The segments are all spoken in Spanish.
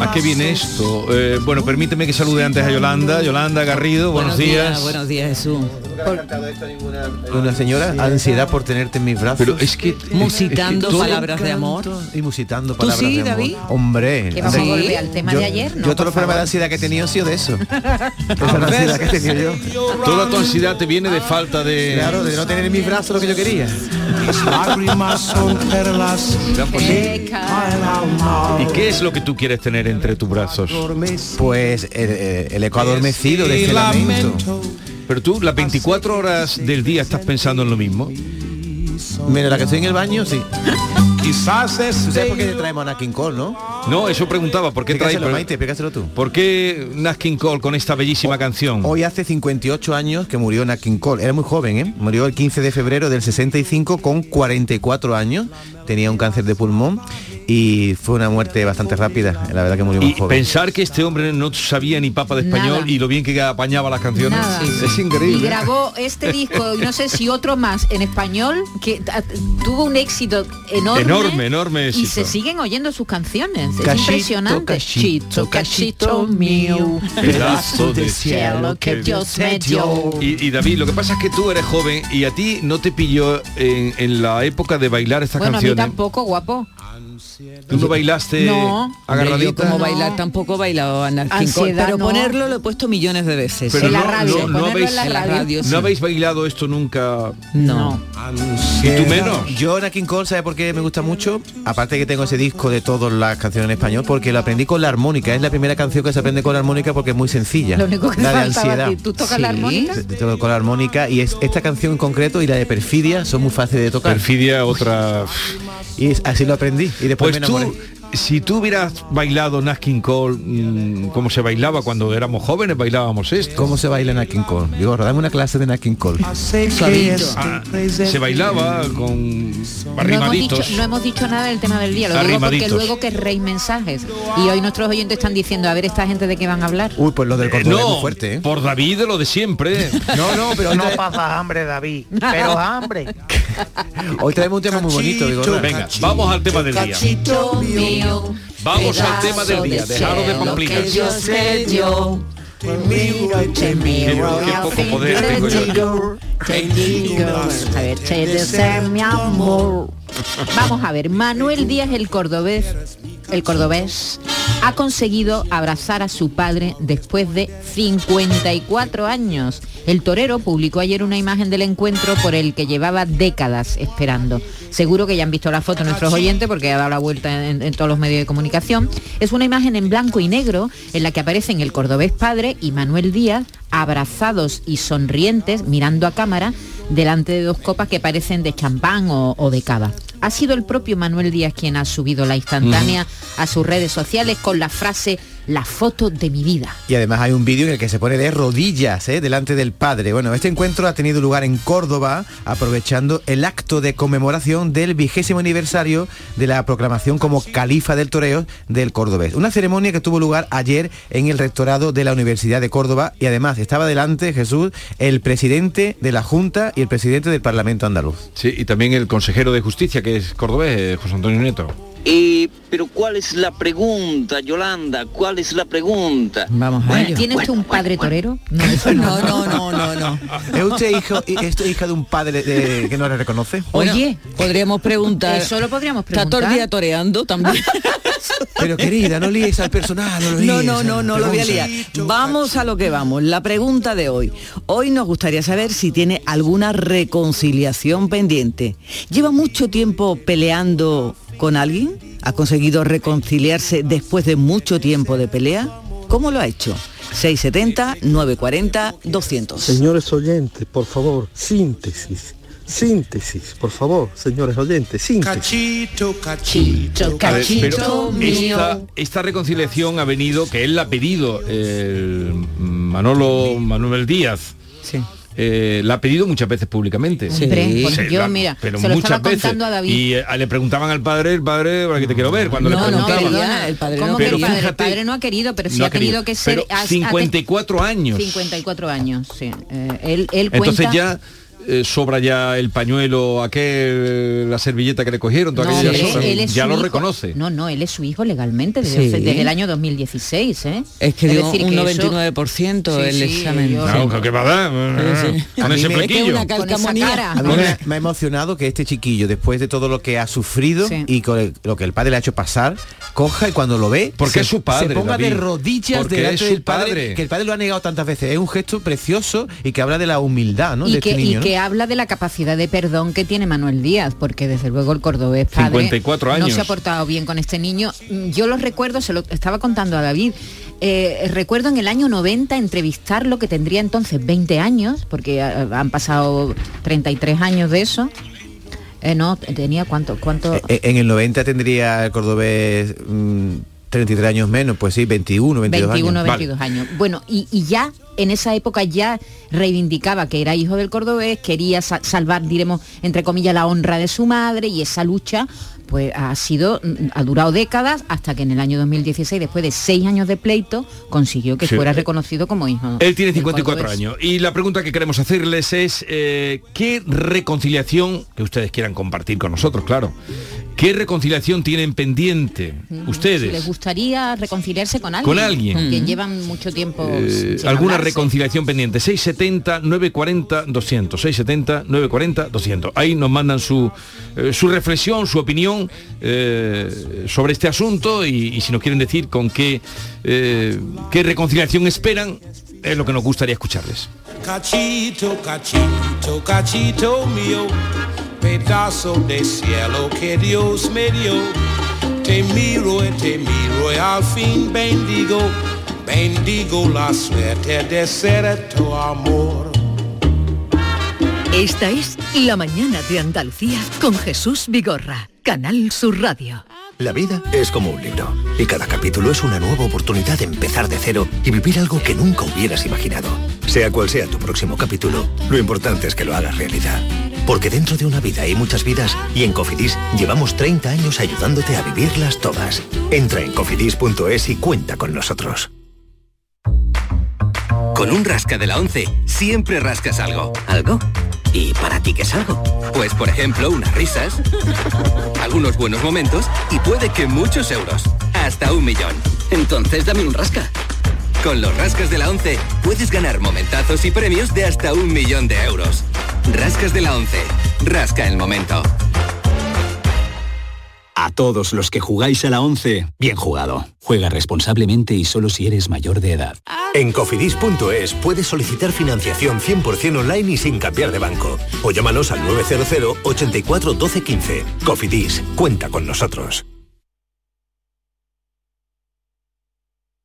¿A qué viene esto? Eh, bueno, permíteme que salude antes a Yolanda. Yolanda Garrido, buenos, días. Buenos días, Jesús. Una señora, ansiedad por tenerte en mis brazos. Pero es que... Musitando es que todo- palabras de amor. Y musitando ¿Tú palabras sí, de amor. David? Hombre. Que vamos a Sí. volver al tema yo, de ayer, ¿no? Yo todos Por los problemas de ansiedad que he tenido han sido de eso. Esa es la ansiedad que he tenido yo. Toda tu ansiedad te viene de falta de... Claro, de no tener en mis brazos lo que yo quería. Lágrimas son perlas. ¿Y qué es lo que tú quieres tener entre tus brazos? Pues el, el- el eco adormecido de este lamento. Pero tú las 24 horas del día estás pensando en lo mismo. Mira, la que estoy en el baño, sí. Quizás ¿Tú sabes por qué le traemos a Nat King Cole, no? No, eso preguntaba, ¿por qué traes... Explícaselo, Maite, explícaselo tú. ¿Por qué Nat King Cole con esta bellísima canción? Hoy hace 58 años que murió Nat King Cole. Era muy joven, ¿eh? Murió el 15 de febrero del 65 con 44 años. Tenía un cáncer de pulmón y fue una muerte bastante rápida. La verdad que murió muy Y joven. pensar que este hombre no sabía ni papa de español Nada. y lo bien que apañaba las canciones es Y increíble. grabó este disco y no sé si otro más en español que tuvo un éxito enorme. Enorme, enorme Y se siguen oyendo sus canciones. Es Cachito, impresionante. cachito, cachito mío. Pedazo de cielo que Dios me dio. Y, y, David, lo que pasa es que tú eres joven y a ti no te pilló en, en la época de bailar estas Bueno, canciones. Tampoco, guapo. Tú no bailaste No. Yo agarradita. como No. bailar tampoco he bailado a Nat King Cole, Ansiedad, pero no. ponerlo lo he puesto millones de veces. Pero en la no- radio, no- habéis- en la En la radio. radio, sí. ¿No habéis bailado esto nunca? No. ¿Y tú menos? Yo King Cole, ¿sabe por qué me gusta mucho? Aparte que tengo ese disco de todas las canciones en español, porque lo aprendí con la armónica. Es la primera canción que se aprende con la armónica porque es muy sencilla. Lo único que la de ansiedad. ti. ¿Tú tocas la Sí. armónica? Te toco con la armónica y es esta canción en concreto y la de perfidia son muy fáciles de tocar. Perfidia, otra... y es- así lo aprendí y después Pues me tú, enamoré. si tú hubieras bailado Nat King Cole mm, como se bailaba cuando éramos jóvenes, bailábamos esto. ¿Cómo se baila Nat King Cole? Digo, dame una clase de Nat King Cole. Ah, se bailaba con No hemos, dicho, arrimaditos. no hemos dicho nada del tema del día, lo digo porque Arrimaditos. luego que reis mensajes. Y hoy nuestros oyentes están diciendo, a ver esta gente de qué van a hablar. Uy, pues lo del Eh, es muy fuerte, ¿eh? por David lo de siempre. No, no, pero No pasa hambre, David, pero hambre. hoy traemos un tema muy bonito, digo. Cachito, Venga, vamos al tema del día. Mío, Vamos al tema del día. Dejaros de pamplinas. te miro y te miro. qué poco poder tengo yo. A ver, che, de ser mi amor. Vamos a ver, Manuel Díaz el cordobés, el cordobés ha conseguido abrazar a su padre después de 54 años. El torero publicó ayer una imagen del encuentro por el que llevaba décadas esperando. Seguro que ya han visto la foto nuestros oyentes porque ha dado la vuelta en, en todos los medios de comunicación. Es una imagen en blanco y negro en la que aparecen el cordobés padre y Manuel Díaz abrazados y sonrientes mirando a cámara delante de dos copas que parecen de champán o, o de cava. Ha sido el propio Manuel Díaz quien ha subido la instantánea a sus redes sociales con la frase la foto de mi vida. Y además hay un vídeo en el que se pone de rodillas ¿eh? delante del padre. Bueno, este encuentro ha tenido lugar en Córdoba, aprovechando el acto de conmemoración del vigésimo aniversario de la proclamación como califa del toreo del cordobés. Una ceremonia que tuvo lugar ayer en el rectorado de la Universidad de Córdoba y además estaba delante, Jesús, el presidente de la Junta y el presidente del Parlamento andaluz. Sí, y también el consejero de justicia, que es cordobés, eh, José Antonio Nieto. Eh, pero ¿cuál es la pregunta, Yolanda? ¿Cuál es la pregunta? Vamos a Bueno, ello. ¿Tiene usted un padre torero? No, eso No, no, no, no, no. ¿Es usted hijo, es usted hija de un padre de- que no le reconoce? Bueno, Oye. podríamos preguntar. Eso lo podríamos Está todo el preguntar. día toreando también. Pero querida, no líes al personal, no No, no, no, no lo voy a liar. Vamos a lo que vamos. La pregunta de hoy. Hoy nos gustaría saber si tiene alguna reconciliación pendiente. ¿Lleva mucho tiempo peleando con alguien? ¿Ha conseguido reconciliarse después de mucho tiempo de pelea? ¿Cómo lo ha hecho? 670 940 200. Señores oyentes, por favor, síntesis. Síntesis, por favor, señores oyentes, síntesis. Cachito, cachito, ver, Cachito mío. esta, esta reconciliación ha venido, que él la ha pedido, el Manolo Manuel Díaz. Sí. Eh, la ha pedido muchas veces públicamente. Sí. Pues Se yo, la- mira, pero se lo muchas estaba veces. contando a David. Y eh, le preguntaban al padre, el padre, ¿para qué te quiero ver? Cuando No, le preguntaban. Perdona, el padre ¿cómo no que el padre? El padre no ha querido, pero sí no ha tenido que ser... Pero ha- ha te- 54 años. 54 años, sí. Eh, él, él Entonces ya eh, sobra ya el pañuelo, aquel, la servilleta que le cogieron, toda No, aquella él, sobra. él es ya lo hijo. reconoce. No, no, él es su hijo legalmente desde, Sí. desde el año 2016, ¿eh? Es que dio decir un que eso- 99% el Sí, sí, examen. yo- No, ¿qué va a dar? Con ese Es flequillo. me, me ha emocionado que este chiquillo, después de todo lo que ha sufrido Sí. y con el- lo que el padre le ha hecho pasar, coja y cuando lo ve, Porque se, es su padre, se ponga de David. rodillas Porque delante es su del padre, padre. que el padre lo ha negado tantas veces. Es un gesto precioso y que habla de la humildad, ¿no? de este niño, ¿no? Que habla de la capacidad de perdón que tiene Manuel Díaz, porque desde luego el cordobés padre 54 no años. se ha portado bien con este niño. Mm, Yo lo recuerdo, se lo estaba contando a David, eh, recuerdo en el año 90 entrevistarlo, que tendría entonces 20 años, porque ah, han pasado 33 años de eso. Eh, no, tenía cuánto, cuánto... Eh, En el 90 tendría el cordobés mm, 33 años menos, pues sí, 21, 22 21, años. 22 años. Bueno, y, y ya en esa época ya reivindicaba que era hijo del cordobés, quería sa- salvar, diremos, entre comillas, la honra de su madre y esa lucha pues ha sido, mm, ha durado décadas hasta que en el año 2016, después de seis años de pleito, consiguió que Sí. fuera reconocido como hijo. Él tiene del 54 cordobés. años y la pregunta que queremos hacerles es eh, ¿qué reconciliación, que ustedes quieran compartir con nosotros, claro, qué reconciliación tienen pendiente Si les ustedes? gustaría reconciliarse con alguien. Con alguien. Que llevan mucho tiempo. Eh, sin alguna hablarse. reconciliación pendiente 670 940 200 670 940 200 ahí nos mandan su eh, su reflexión su opinión eh, sobre este asunto y, y si nos quieren decir con qué eh, qué reconciliación esperan es lo que nos gustaría escucharles Cachito, cachito, cachito mío, pedazo de cielo que Dios me dio. Te miro y te miro y al fin bendigo, bendigo la suerte de ser tu amor. Esta es La mañana de Andalucía con Jesús Vigorra, Canal Sur Radio. La vida es como un libro y cada capítulo es una nueva oportunidad de empezar de cero y vivir algo que nunca hubieras imaginado. Sea cual sea tu próximo capítulo, lo importante es que lo hagas realidad. Porque dentro de una vida hay muchas vidas y en Cofidis llevamos 30 años ayudándote a vivirlas todas. Entra en cofidis.es y cuenta con nosotros. Con un rasca de la 11 siempre rascas algo. ¿Algo? ¿Y para ti qué es algo? Pues por ejemplo unas risas, algunos buenos momentos y puede que muchos euros. Hasta un millón. Entonces dame un rasca. Con los rascas de la 11 puedes ganar momentazos y premios de hasta un millón de euros. Rascas de la 11. Rasca el momento. A todos los que jugáis a la 11, bien jugado. Juega responsablemente y solo si eres mayor de edad. En cofidis.es puedes solicitar financiación 100% online y sin cambiar de banco. O llámanos al 900 84 12 15. Cofidis, cuenta con nosotros.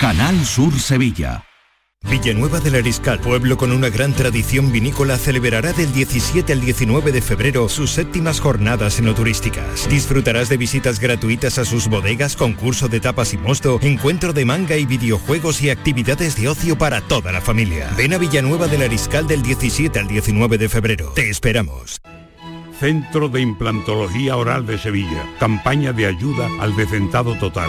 Canal Sur Sevilla. Villanueva del Ariscal, pueblo con una gran tradición vinícola, celebrará del 17 al 19 de febrero sus séptimas jornadas enoturísticas. Disfrutarás de visitas gratuitas a sus bodegas, concurso de tapas y mosto, encuentro de manga y videojuegos y actividades de ocio para toda la familia. Ven a Villanueva del Ariscal del 17 al 19 de febrero. Te esperamos. Centro de Implantología Oral de Sevilla. Campaña de ayuda al decentado total.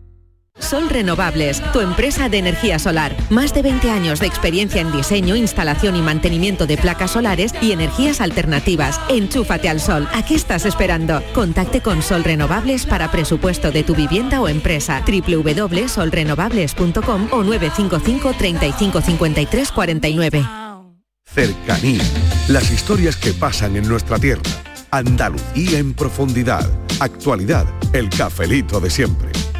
Sol Renovables, tu empresa de energía solar. Más de 20 años de experiencia en diseño, instalación y mantenimiento de placas solares y energías alternativas. Enchúfate al sol. ¿A qué estás esperando? Contacte con Sol Renovables para presupuesto de tu vivienda o empresa. www.solrenovables.com o 955 35 53 49. Cercanía. Las historias que pasan en nuestra tierra. Andalucía en profundidad. Actualidad. El cafelito de siempre.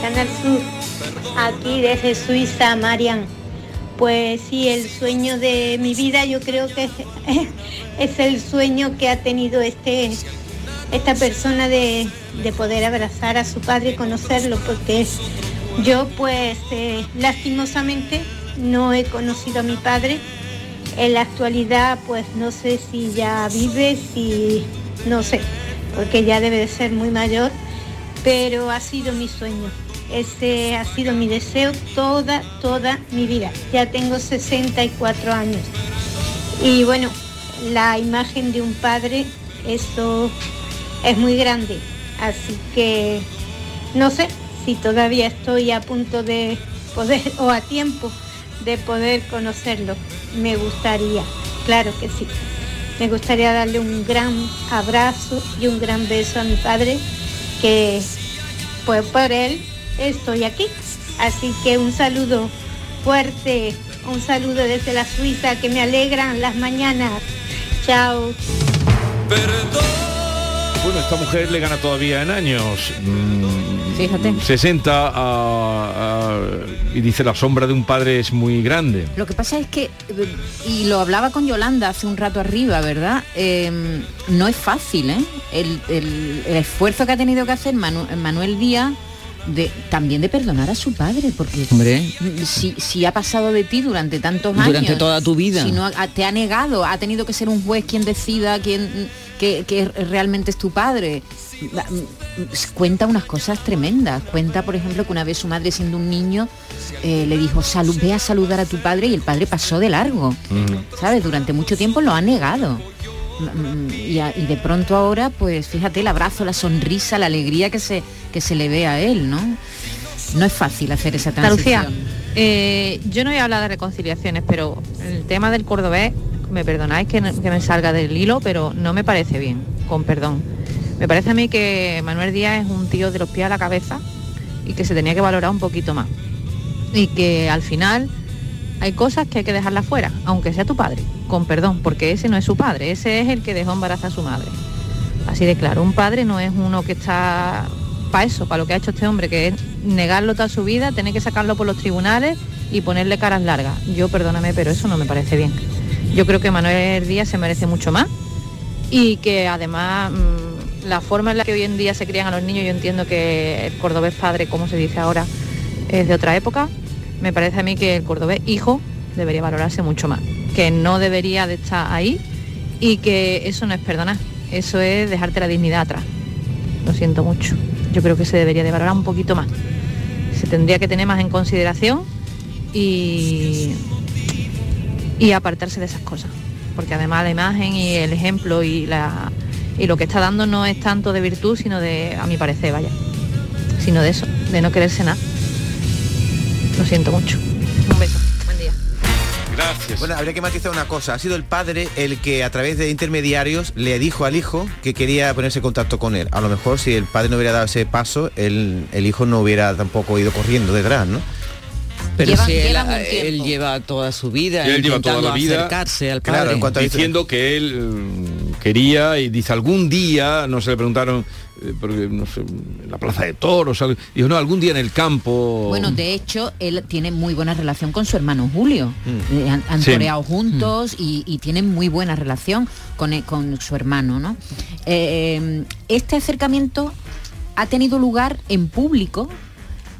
Canal Sur. Aquí desde Suiza, Marian. Pues sí, el sueño de mi vida yo creo que es, es el sueño que ha tenido este, esta persona de, de poder abrazar a su padre y conocerlo, porque yo pues eh, lastimosamente no he conocido a mi padre. En la actualidad pues no sé si ya vive, si no sé, porque ya debe de ser muy mayor, pero ha sido mi sueño. Ese ha sido mi deseo toda, toda mi vida. Ya tengo 64 años. Y bueno, la imagen de un padre, eso es muy grande. Así que no sé si todavía estoy a punto de poder o a tiempo de poder conocerlo. Me gustaría, claro que sí. Me gustaría darle un gran abrazo y un gran beso a mi padre, que pues por él estoy aquí. Así que un saludo fuerte, un saludo desde la Suiza que me alegran las mañanas. Chao. Bueno, esta mujer le gana todavía en años. Mm, Fíjate. 60 a- a- y dice la sombra de un padre es muy grande. Lo que pasa es que, y lo hablaba con Yolanda hace un rato arriba, ¿verdad? Eh, no es fácil, ¿eh? El, el- el esfuerzo que ha tenido que hacer Manu- Manuel Díaz de, también de perdonar a su padre, porque Hombre. si, si ha pasado de ti durante tantos años, Durante toda tu vida. si no ha- te ha negado, ha tenido que ser un juez quien decida quién que, que realmente es tu padre. Cuenta unas cosas tremendas. Cuenta, por ejemplo, que una vez su madre siendo un niño eh, le dijo, "Salu- ve a saludar a tu padre y el padre pasó de largo. ¿Sabes? Durante mucho tiempo lo ha negado. Mm, Y, a- y de pronto ahora, pues fíjate el abrazo, la sonrisa, la alegría que se, que se le ve a él, ¿no? No es fácil hacer esa transición. Andalucía, eh, yo no voy a hablar de reconciliaciones, pero el tema del cordobés, me perdonáis que, no- que me salga del hilo, pero no me parece bien, con perdón. Me parece a mí que Manuel Díaz es un tío de los pies a la cabeza y que se tenía que valorar un poquito más. Y que al final hay cosas que hay que dejarlas fuera, aunque sea tu padre, con perdón, porque ese no es su padre, ese es el que dejó embarazada a su madre. Así de claro, un padre no es uno que está para eso, para lo que ha hecho este hombre, que es negarlo toda su vida, tener que sacarlo por los tribunales y ponerle caras largas. Yo perdóname, pero eso no me parece bien. Yo creo que Manuel Díaz se merece mucho más y que además mm, la forma en la que hoy en día se crían a los niños, yo entiendo que el cordobés padre, como se dice ahora, es de otra época, me parece a mí que el cordobés hijo debería valorarse mucho más, que no debería de estar ahí y que eso no es perdonar, eso es dejarte la dignidad atrás. Lo siento mucho. Yo creo que se debería de valorar un poquito más. Se tendría que tener más en consideración y, y apartarse de esas cosas. Porque además la imagen y el ejemplo y, la, y lo que está dando no es tanto de virtud, sino de, a mi parecer, vaya, sino de eso, de no quererse nada. Lo siento mucho. Un beso. Buen día. Gracias. Bueno, habría que matizar una cosa. Ha sido el padre el que a través de intermediarios le dijo al hijo que quería ponerse en contacto con él. A lo mejor si el padre no hubiera dado ese paso, el, el hijo no hubiera tampoco ido corriendo detrás, ¿no? Pero Llevan- si él, él lleva toda su vida Él lleva toda intentando la vida acercarse al padre. diciendo que él mm, quería y dice algún día, no se le preguntaron porque no sé, en la plaza de toros, algo, dijo no algún día en el campo. Bueno, de hecho, él tiene muy buena relación con su hermano Julio. Mm. Eh, han han Sí. toreado juntos y, y tienen muy buena relación con, e- con su hermano, ¿no? Eh, este acercamiento ha tenido lugar en público,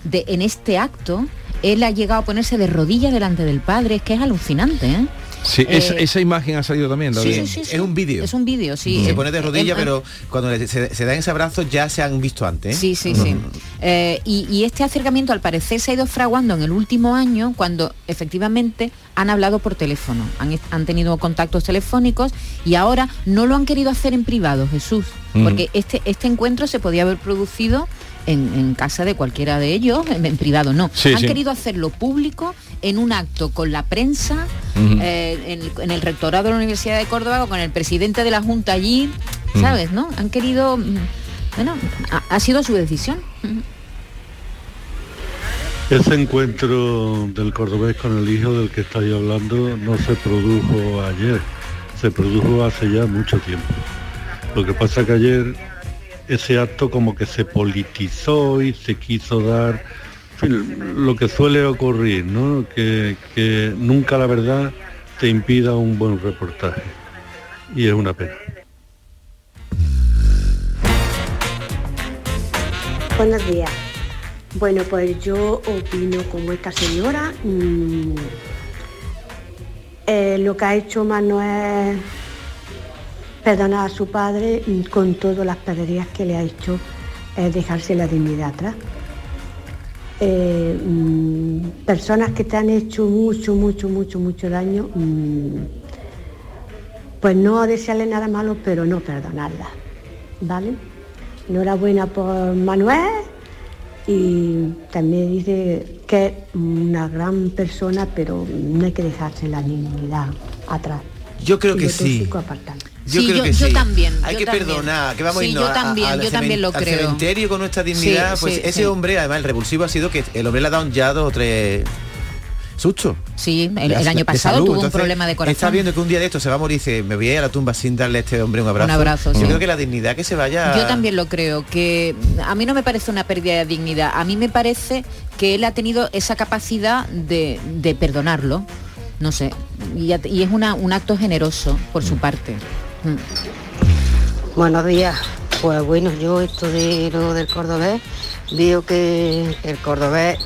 de, en este acto. Él ha llegado a ponerse de rodillas delante del padre, es que es alucinante, ¿eh? Sí, Eh, esa, esa imagen ha salido también. la Sí, sí, sí. Es un vídeo. Es un vídeo, sí. Se Eh, pone de rodillas, eh, pero cuando le- se, se dan ese abrazo ya se han visto antes. ¿eh? Sí, sí, sí. no. Eh, y, y este acercamiento al parecer se ha ido fraguando en el último año cuando efectivamente han hablado por teléfono, han, han tenido contactos telefónicos y ahora no lo han querido hacer en privado, Jesús, Mm. porque este, este encuentro se podía haber producido en, en casa de cualquiera de ellos, en, en privado no. Sí, han sí. querido hacerlo público en un acto con la prensa, eh, en, el- en el rectorado de la Universidad de Córdoba, o con el presidente de la Junta allí. ¿sabes? ¿No? Han querido, bueno, ha, ha sido su decisión. Ese encuentro del cordobés con el hijo del que estáis hablando no se produjo ayer, se produjo hace ya mucho tiempo. Lo que pasa que ayer ese acto como que se politizó y se quiso dar lo que suele ocurrir, ¿no? Que, que nunca la verdad te impida un buen reportaje. Y es una pena. Buenos días. Bueno, pues yo opino como esta señora. mm, eh, lo que ha hecho Manuel perdonar a su padre con todas las pedrerías que le ha hecho es dejarse la dignidad atrás. Eh, mm, personas que te han hecho mucho, mucho, mucho, mucho daño, mm, pues no desearle nada malo, pero no perdonarlas. ¿Vale? Enhorabuena por Manuel y también dice que es una gran persona, pero no hay que dejarse la dignidad atrás. Yo creo Y que sí. Yo Sí, creo yo- que yo sí. también, Hay yo que también. perdonar, que vamos Sí, a irnos yo a- también, yo también lo al creo. cementerio con nuestra dignidad. Sí, pues ese hombre, además, el revulsivo ha sido que el hombre le ha dado ya dos o tres sustos. Sí, el, año pasado salud. tuvo un problema de corazón. Está viendo que un día de esto se va a morir y dice, me voy a ir a la tumba sin darle a este hombre un abrazo. Un abrazo, Yo sí. creo que la dignidad que se vaya... Yo también lo creo, que a mí no me parece una pérdida de dignidad, a mí me parece que él ha tenido esa capacidad de, de perdonarlo, no sé, y, es una- un acto generoso por su parte. Mm. Buenos días. Pues bueno, yo esto de lo del cordobés, veo que el cordobés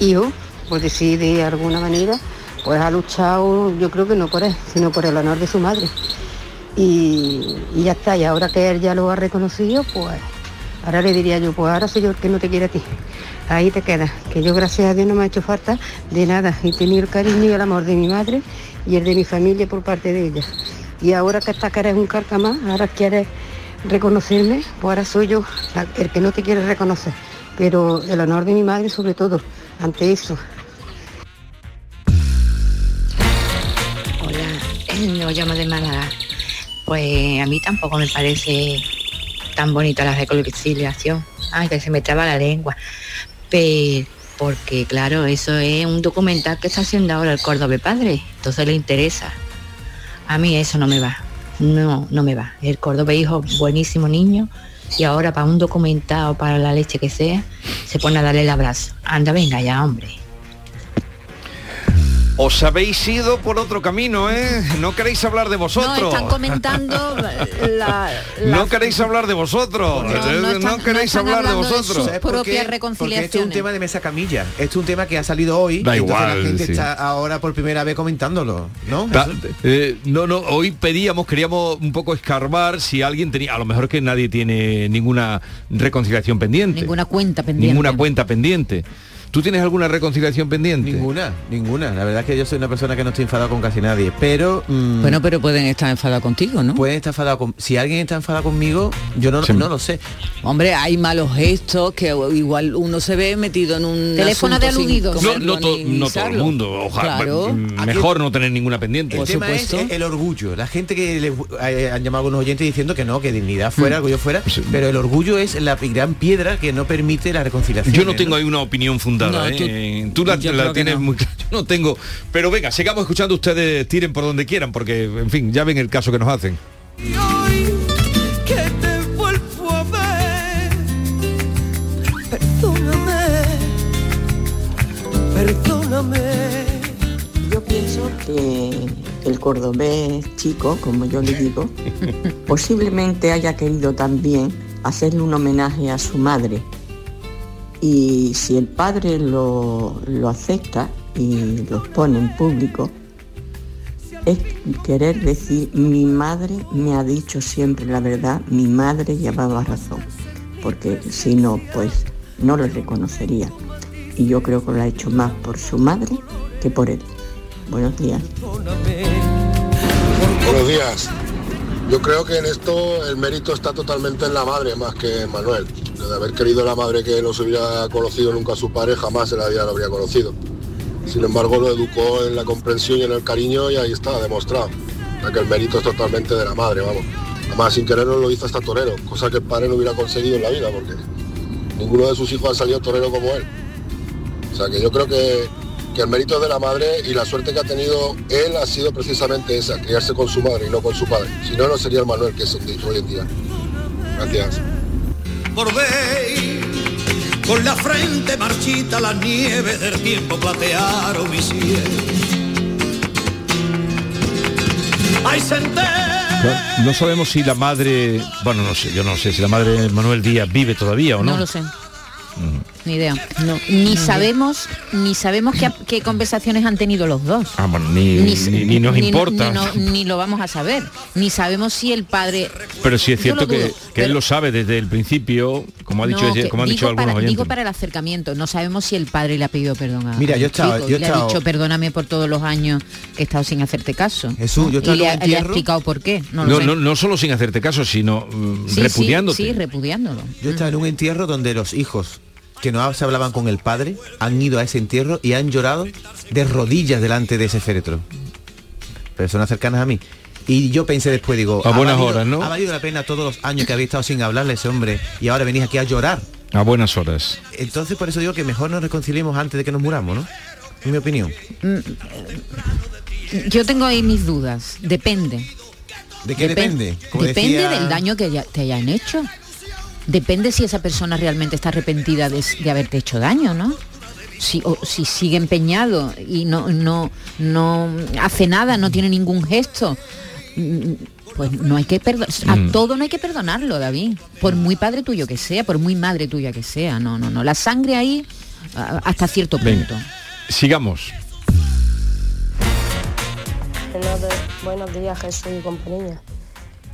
hijo, por decir de alguna manera, pues ha luchado, yo creo que no por él, sino por el honor de su madre. Y, ya está, y ahora que él ya lo ha reconocido, pues ahora le diría yo, pues ahora el que no te quiere a ti. Ahí te quedas, que yo gracias a Dios no me ha hecho falta de nada. He tenido el cariño y el amor de mi madre y el de mi familia por parte de ella. Y ahora que estás que eres un carcamás, ahora quieres reconocerme, pues ahora soy yo el que no te quiere reconocer. Pero el honor de mi madre sobre todo, ante eso. Hola, yo llamo de Málaga. Pues a mí tampoco me parece tan bonita la reconciliación. Ay, que se me traba la lengua. Pero, porque claro, eso es un documental que está haciendo ahora el Córdoba Padre. Entonces le interesa. A mí eso no me va. No, no me va. El Córdoba hijo, buenísimo niño. Y ahora para un documental o para la leche que sea, se pone a darle el abrazo. Anda, venga ya, hombre. Os habéis ido por otro camino, ¿eh? No queréis hablar de No, vosotros. están comentando la, la- No queréis hablar de vosotros. No, no No, están- queréis no están hablar de hablando de vosotros. Porque este es un tema de mesa camilla. Este es un tema que ha salido hoy. Da igual, La gente sí. está ahora por primera vez comentándolo, ¿no? Eh, no, no, hoy pedíamos, queríamos un poco escarbar si alguien tenía, a lo mejor que nadie tiene ninguna reconciliación pendiente. Ninguna cuenta pendiente. Ninguna cuenta pendiente. ¿Tú tienes alguna reconciliación pendiente? Ninguna, ninguna. La verdad es que yo soy una persona que no estoy enfadado con casi nadie, pero... mm, Bueno, pero pueden estar enfadados contigo, ¿no? Pueden estar enfadados con... Si alguien está enfadado conmigo, yo no, no lo sé. Hombre, hay malos gestos que igual uno se ve metido en un Teléfono de aludidos. No, comerlo no, to- ni no todo el mundo. Ojalá, Claro. mm, mejor no tener ninguna pendiente. El tema es el orgullo. La gente que le, eh, han llamado algunos oyentes diciendo que no, que dignidad fuera, Mm. orgullo fuera, pero el orgullo es la gran piedra que no permite la reconciliación. Yo no tengo ahí una opinión No, ¿eh? tú- Eh, tú la, tienes no. muy clara. Yo no tengo. Pero venga, sigamos escuchando ustedes, tiren por donde quieran, porque, en fin, ya ven el caso que nos hacen. perdóname. Yo pienso que el cordobés chico, como yo le digo, posiblemente haya querido también hacerle un homenaje a su madre. Y si el padre lo, lo acepta y lo pone en público, es querer decir, mi madre me ha dicho siempre la verdad, mi madre llevaba razón, porque si no, pues no lo reconocería. Y yo creo que lo ha hecho más por su madre que por él. Buenos días. Buenos días. Yo creo que en esto el mérito está totalmente en la madre más que Manuel. De haber querido la madre que no se hubiera conocido nunca a su padre, jamás en la vida lo habría conocido. Sin embargo, lo educó en la comprensión y en el cariño y ahí está, demostrado. O que el mérito es totalmente de la madre, vamos. Además, sin quererlo lo hizo hasta torero, cosa que el padre no hubiera conseguido en la vida, porque ninguno de sus hijos ha salido torero como él. O sea, que yo creo que, que el mérito es de la madre y la suerte que ha tenido él ha sido precisamente esa, criarse con su madre y no con su padre. Si no, no sería el Manuel que es hoy en día. Gracias. Volvéis con la frente marchita, la nieve del tiempo platearon mi cielo. No, no sabemos si la madre, bueno, no sé, yo no sé si la madre de Manuel Díaz vive todavía o no. No lo sé. Ni idea. Ni sabemos, ni sabemos qué, qué conversaciones han tenido los dos. Ah, bueno, ni, ni- ni nos ni- importa. Ni, no- ni lo vamos a saber. Ni sabemos si el padre. Pero sí es cierto que, dudo, que él lo sabe desde el principio, como ha dicho, No, ella- que como han dicho digo, algunos para, oyentes. digo para el acercamiento. No sabemos si el padre le ha pedido perdón a Mira, yo estaba- chico yo le ha dicho perdóname por todos los años que he estado sin hacerte caso. Jesús, yo estaba y le en ha, un le ha explicado por qué. No, No, no, no solo sin hacerte caso, sino mm, Sí, sí, repudiándote. Sí, repudiándolo. Yo estaba en un entierro donde los hijos que no se hablaban con el padre han ido a ese entierro y han llorado de rodillas delante de ese féretro. Personas cercanas a mí. Y yo pensé después, digo, A ¿ha buenas valido- horas, ¿no? Ha valido la pena todos los años que habéis estado sin hablarle a ese hombre y ahora venís aquí a llorar. A buenas horas. Entonces por eso digo que mejor nos reconciliemos antes de que nos muramos, ¿no? En mi opinión. Mm, Yo tengo ahí mis dudas. Depende. ¿De qué Depen- depende? Como Depende decía- del daño que ya- te hayan hecho. Depende si esa persona realmente está arrepentida de, de haberte hecho daño, ¿no? Si, o si sigue empeñado y no, no, no hace nada, no tiene ningún gesto, mm, pues no hay que perdonar. A Mm. todo no hay que perdonarlo, David. Por muy padre tuyo que sea, por muy madre tuya que sea. No, no, no. La sangre ahí a- hasta cierto Venga. punto. Sigamos. Buenos días Jesús y compañía.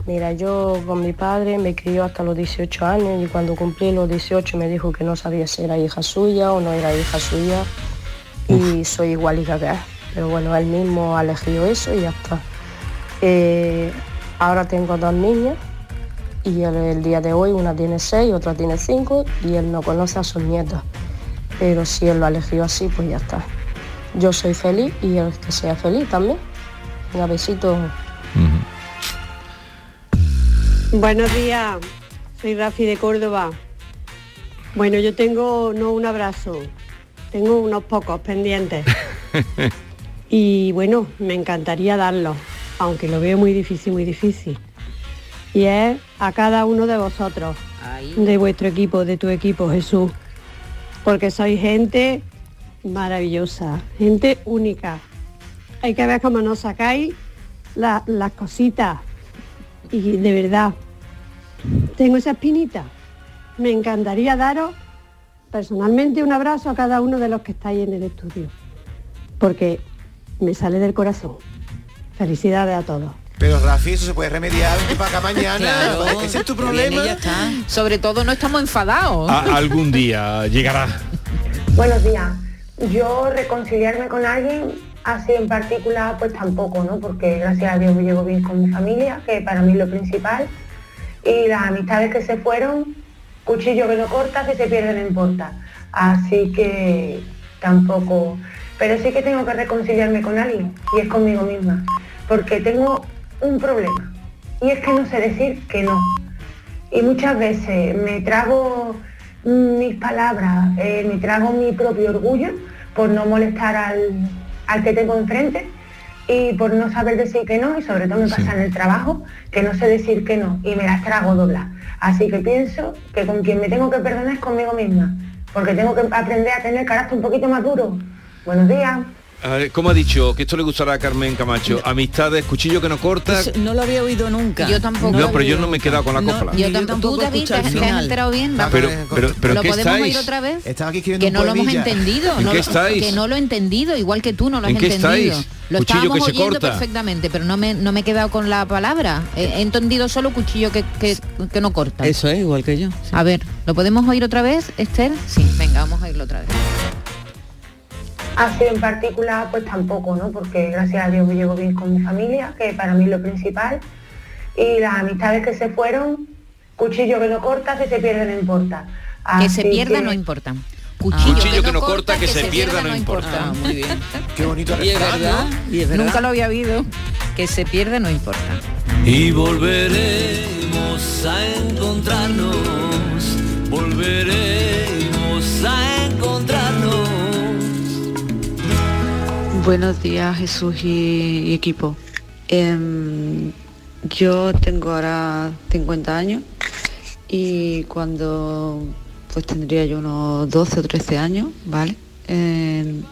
Mira, yo con mi padre me crió hasta los 18 años y cuando cumplí los 18 me dijo que no sabía si era hija suya o no era hija suya y soy igualita que él. Pero bueno, él mismo ha elegido eso y ya está. Eh, ahora tengo dos niñas y el, el día de hoy una tiene seis, otra tiene cinco y él no conoce a sus nietas. Pero si él lo ha elegido así, pues ya está. Yo soy feliz y él que sea feliz también. Un besito. Buenos días, soy Rafi de Córdoba. Bueno, yo tengo no un abrazo, tengo unos pocos pendientes. Y bueno, me encantaría darlos, aunque lo veo muy difícil, muy difícil. Y es a cada uno de vosotros, de vuestro equipo, de tu equipo, Jesús. Porque sois gente maravillosa, gente única. hay que ver cómo nos sacáis la- las cositas. Y de verdad, tengo esa espinita. Me encantaría daros personalmente un abrazo a cada uno de los que estáis en el estudio, porque me sale del corazón. Felicidades a todos. Pero Rafi, eso se puede remediar de para acá mañana. Claro. Ese es tu problema. Sobre todo no estamos enfadados. A- algún día llegará. Buenos días. Yo reconciliarme con alguien así en particular pues tampoco, ¿no? Porque gracias a Dios me llevo bien con mi familia, que para mí es lo principal. Y las amistades que se fueron, cuchillo que no corta, que se pierde no importa. Así que tampoco. Pero sí que tengo que reconciliarme con alguien y es conmigo misma. Porque tengo un problema. Y es que no sé decir que no. Y muchas veces me trago mis palabras, eh, me trago mi propio orgullo por no molestar al, al que tengo enfrente y por no saber decir que no y sobre todo me pasa en el trabajo que no sé decir que no y me las trago doblas. Así que pienso que con quien me tengo que perdonar es conmigo misma, porque tengo que aprender a tener carácter un poquito más duro. Buenos días. A ver, ¿Cómo ha dicho? Que esto le gustará a Carmen Camacho. Amistades, cuchillo que no corta. Eso no lo había oído nunca. Yo tampoco. No, pero yo no me he quedado con la copla. Yo tampoco. ¿Tú, David, te, has- te has enterado bien? Ah, pero, pero, pero ¿Lo ¿qué podemos estáis? oír otra vez? Estaba aquí escribiendo Que un no lo hemos entendido. ¿En no qué lo- estáis? Que no lo he entendido, igual que tú no lo has ¿En qué entendido. estáis? Lo Cuchillo estábamos que se oyendo corta. perfectamente, pero no me, no me he quedado con la palabra. He, he entendido solo cuchillo que, que, que no corta. Eso es igual que yo. A ver, ¿lo podemos oír otra vez, Esther? Sí, venga, vamos a oírlo otra vez. Así en particular pues tampoco, ¿no? Porque gracias a Dios me llevo bien con mi familia, que para mí es lo principal. Y las amistades que se fueron, cuchillo que no corta, que se pierde no importa. Que se pierda que- no importa. Cuchillo que no corta, que se pierda no importa. Ah, muy bien. Qué bonito Y es refrán, verdad, ¿no? y es verdad. Nunca lo había oído. Que se pierde no importa. Y volveremos a encontrarnos, Buenos días Jesús y, equipo. Em, yo tengo ahora 50 años y cuando pues tendría yo unos 12 o 13 años, ¿vale? Em,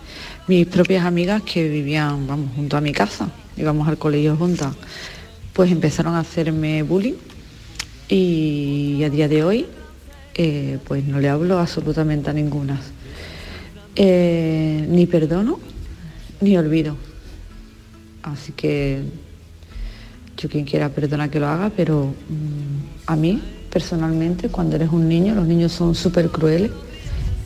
mis propias amigas que vivían, vamos, junto a mi casa, íbamos al colegio juntas, pues empezaron a hacerme bullying y a día de hoy eh, pues no le hablo absolutamente a ninguna. Eh, ni perdono ni olvido. Así que yo quien quiera perdona que lo haga, pero mm, a mí personalmente cuando eres un niño, los niños son súper crueles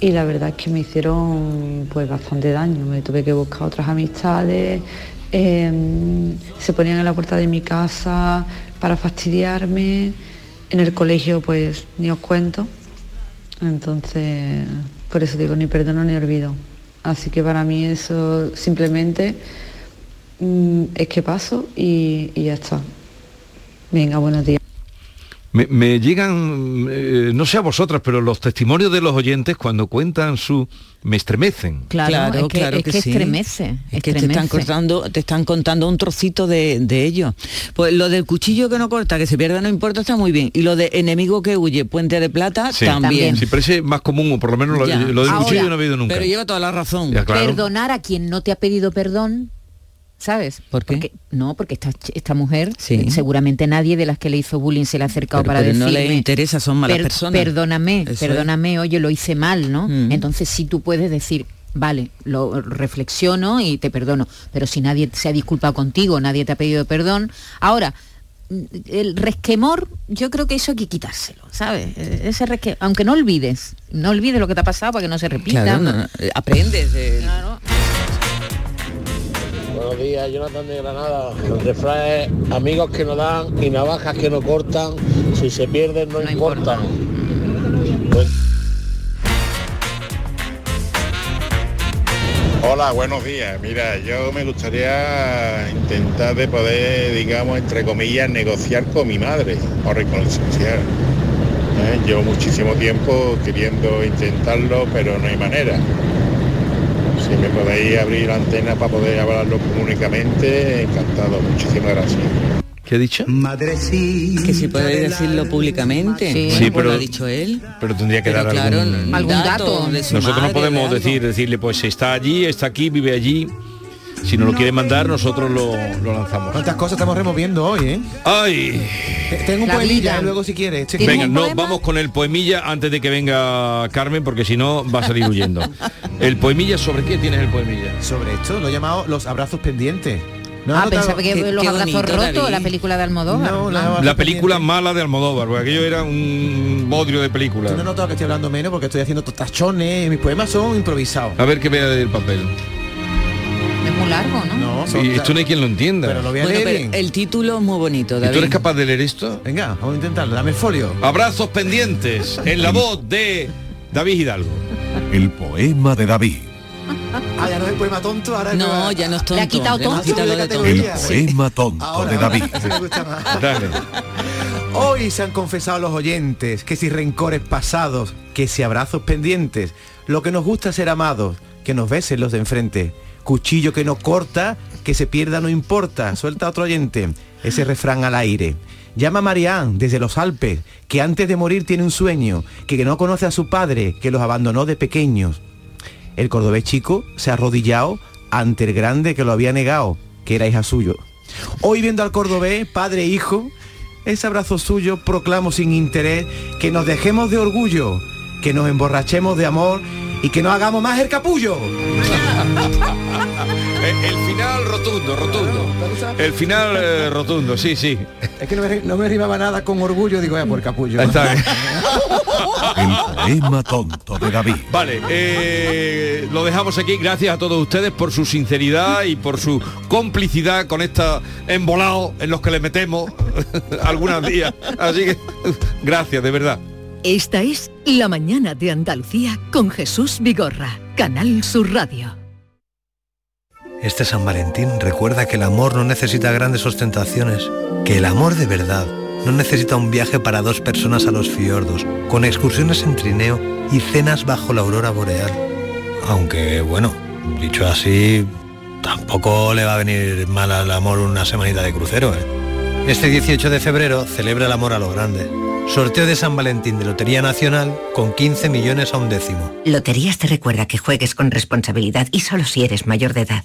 y la verdad es que me hicieron pues bastante daño. Me tuve que buscar otras amistades, em, se ponían en la puerta de mi casa para fastidiarme. En el colegio pues ni os cuento. Entonces, por eso digo, ni perdono ni olvido. Así que para mí eso simplemente mm, es que paso y, y ya está. Venga, buenos días. Me, me llegan, eh, no sé a vosotras, pero los testimonios de los oyentes cuando cuentan su... me estremecen. Claro, es que- claro es que sí. estremece, Es que te están contando, te están contando un trocito de, de ello. Pues lo del cuchillo que no corta, que se pierda no importa, está muy bien. Y lo de enemigo que huye, puente de plata, Sí, también. Sí, parece más común, o por lo menos lo, lo del Ahora, cuchillo no he oído nunca. Pero lleva toda la razón. Ya, claro. Perdonar a quien no te ha pedido perdón, ¿sabes? ¿Por qué? Porque, no, porque esta, esta mujer, Sí. seguramente nadie de las que le hizo bullying se le ha acercado Pero- para pero no le interesa, son malas "Per- personas". Perdóname, Eso es. perdóname, oye, lo hice mal, ¿no? Mm. Entonces sí tú puedes decir, vale, lo reflexiono y te perdono, pero si nadie se ha disculpado contigo, nadie te ha pedido perdón, ahora mm, el resquemor, yo creo que eso hay que quitárselo, ¿sabes? Eh, Ese resque- aunque no olvides, no olvides lo que te ha pasado para que no se repita. Claro, no, no, eh, aprendes. de- Buenos días, Jonathan de Granada. El refrán es amigos que no dan y navajas que no cortan, si se pierden no, importan. Pues- Hola, buenos días. Mira, yo me gustaría intentar de poder, digamos, entre comillas, negociar con mi madre o reconciliar. ¿Eh? Llevo muchísimo tiempo queriendo intentarlo, pero no hay manera. Si me podéis abrir la antena para poder hablarlo públicamente, encantado. Muchísimas gracias. ¿Qué ha dicho? Que si puede decirlo públicamente. Sí. Sí, pero- lo ha dicho él. Pero tendría que Pero dar claro, algún... Algún dato. de su Nosotros no podemos decir, decirle, pues está allí, está aquí, vive allí. Si no lo quieren mandar, nosotros lo, lo lanzamos. ¿Cuántas cosas estamos removiendo hoy, eh? ¡Ay! Tengo un La poemilla, vida. eh, luego si quieres. Che- Venga, no, vamos con el poemilla antes de que venga Carmen, porque si no va a salir huyendo. El poemilla, ¿sobre qué tienes el poemilla? Sobre esto, lo he llamado los abrazos pendientes. ¿No has ah, notado? pensaba que Qué- los qué abrazos bonito, rotos, David. la película de Almodóvar. No. La película mala de Almodóvar, porque aquello era un bodrio de película. Tú no has notado que estoy hablando menos porque estoy haciendo tachones, mis poemas son improvisados. A ver que vea el papel. Muy largo, ¿no? No, Y esto no hay quien lo entienda. Pero lo voy a Bueno, leer pero bien. el título es muy bonito, ¿Y David. tú eres capaz de leer esto? Venga, vamos a intentarlo, dame el folio. Abrazos pendientes en la voz de David Hidalgo. El poema de David. Ah, ya no es el poema tonto, ahora No, poema- ya no es tonto. Le ha quitado le tonto. quitado lo de El poema tonto Ahora, de ahora, David. Dale. Hoy se han confesado los oyentes que si rencores pasados, que si abrazos pendientes, lo que nos gusta es ser amados, que nos besen los de enfrente. Cuchillo que no corta, que se pierda no importa. Suelta otro oyente. Ese refrán al aire. Llama a Marianne desde los Alpes, que antes de morir tiene un sueño, que no conoce a su padre, que los abandonó de pequeños. El cordobés chico se ha arrodillado ante el grande que lo había negado, que era hija suyo. Hoy viendo al cordobés, padre e hijo, ese abrazo suyo proclamo sin interés que nos dejemos de orgullo, que nos emborrachemos de amor y que no hagamos más el capullo. El final rotundo, rotundo. El final eh, rotundo, sí, sí. Es que no me, no me rimaba nada con orgullo, digo, ya por el capullo. Está bien. El poema tonto de David. Vale, eh, lo dejamos aquí. Gracias a todos ustedes por su sinceridad y por su complicidad con esta embolado en los que le metemos algunos días. Así que gracias, de verdad. Esta es La mañana de Andalucía con Jesús Vigorra, Canal Sur Radio. Este San Valentín recuerda que el amor no necesita grandes ostentaciones, que el amor de verdad no necesita un viaje para dos personas a los fiordos, con excursiones en trineo y cenas bajo la aurora boreal. Aunque, bueno, dicho así, tampoco le va a venir mal al amor una semanita de crucero, ¿eh? Este 18 de febrero celebra el amor a lo grande. Sorteo de San Valentín de Lotería Nacional con 15 millones a un décimo. Loterías te recuerda que juegues con responsabilidad y solo si eres mayor de edad.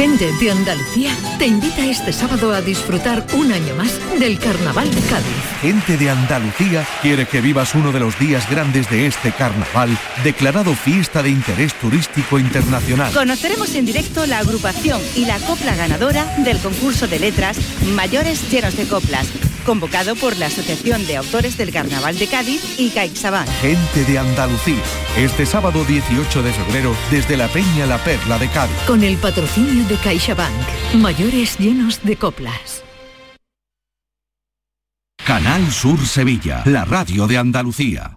Gente de Andalucía te invita este sábado a disfrutar un año más del Carnaval de Cádiz. Gente de Andalucía quiere que vivas uno de los días grandes de este carnaval, declarado fiesta de interés turístico internacional. Conoceremos en directo la agrupación y la copla ganadora del concurso de letras Mayores Llenos de Coplas, convocado por la Asociación de Autores del Carnaval de Cádiz y CaixaBank. Gente de Andalucía, este sábado 18 de febrero, desde la Peña La Perla de Cádiz. Con el patrocinio de CaixaBank. Mayores llenos de coplas. Canal Sur Sevilla, la radio de Andalucía.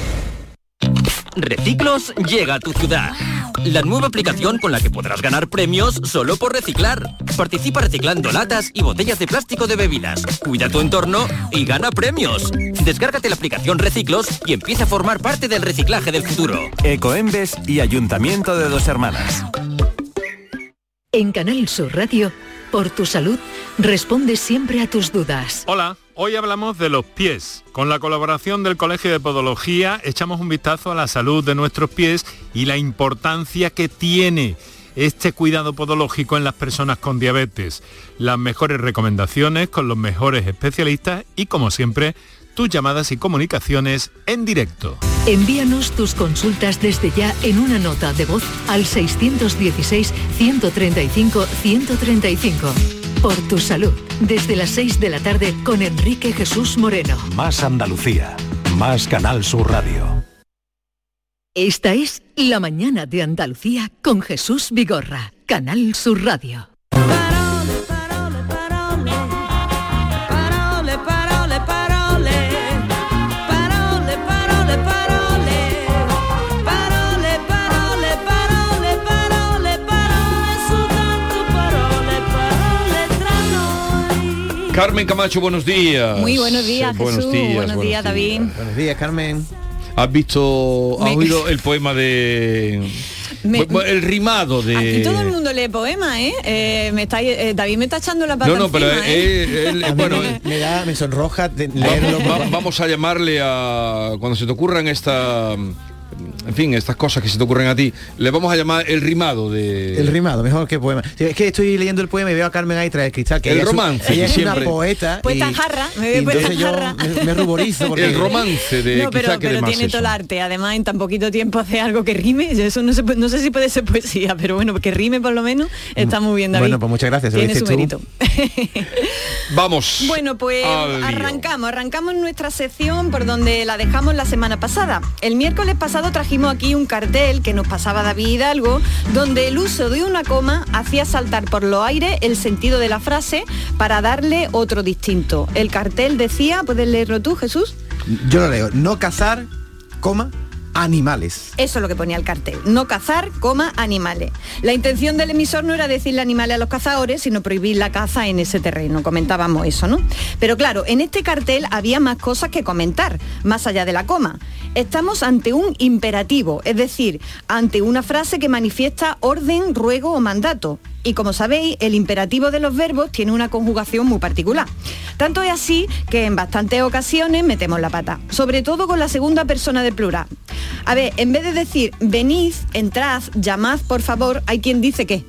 Reciclos llega a tu ciudad. La nueva aplicación con la que podrás ganar premios solo por reciclar. Participa reciclando latas y botellas de plástico de bebidas. Cuida tu entorno y gana premios. Descárgate la aplicación Reciclos y empieza a formar parte del reciclaje del futuro. Ecoembes y Ayuntamiento de Dos Hermanas. En Canal Sur Radio, por tu salud, responde siempre a tus dudas. Hola, hoy hablamos de los pies. Con la colaboración del Colegio de Podología echamos un vistazo a la salud de nuestros pies y la importancia que tiene este cuidado podológico en las personas con diabetes. Las mejores recomendaciones con los mejores especialistas y como siempre, tus llamadas y comunicaciones en directo. Envíanos tus consultas desde ya en una nota de voz al 616-135-135. Por tu salud, desde las 6 de la tarde con Enrique Jesús Moreno. Más Andalucía, más Canal Sur Radio. Esta es La Mañana de Andalucía con Jesús Vigorra, Canal Sur Radio. Carmen Camacho, buenos días. Muy buenos días, Jesús. Buenos días, buenos días, David. Buenos días, Carmen. ¿Has visto, has Me- oído el poema de... Me- el rimado de... Aquí todo el mundo lee poema, ¿eh? Eh, me está, eh, David me está echando la pata No, no, pero encima, ¿eh? eh, él- bueno, me, me da, me sonroja de leerlo. vamos, va- vamos a llamarle a cuando se te ocurran esta en fin estas cosas que se te ocurren a ti le vamos a llamar el rimado de El rimado, mejor que poema. Es que estoy leyendo el poema y veo a Carmen ahí tras el cristal. Que El ella es un- romance, ella es siempre. una poeta. Puesta y- jarra, me entonces en yo me, me ruborizo porque... el romance de no, pero, pero tiene eso. todo el arte. Además, en tan poquito tiempo hace algo que rime. Eso no, se puede- no sé si puede ser poesía, pero bueno, que rime por lo menos está muy bien, David. Bueno, pues muchas gracias. Tiene su mérito. vamos Bueno, pues arrancamos, arrancamos nuestra sección por donde la dejamos la semana pasada. El miércoles pasado trajimos aquí un cartel que nos pasaba David Hidalgo, donde el uso de una coma hacía saltar por los aires el sentido de la frase para darle otro distinto. El cartel decía, ¿puedes leerlo tú, Jesús? Yo lo leo. No cazar, coma, animales. Eso es lo que ponía el cartel. No cazar, coma, animales. La intención del emisor no era decirle animales a los cazadores, sino prohibir la caza en ese terreno. Comentábamos eso, ¿no? Pero claro, en este cartel había más cosas que comentar, más allá de la coma. Estamos ante un imperativo, es decir, ante una frase que manifiesta orden, ruego o mandato. Y como sabéis, el imperativo de los verbos tiene una conjugación muy particular. Tanto es así que en bastantes ocasiones metemos la pata, sobre todo con la segunda persona del plural. A ver, en vez de decir venid, entrad, llamad, por favor, hay quien dice que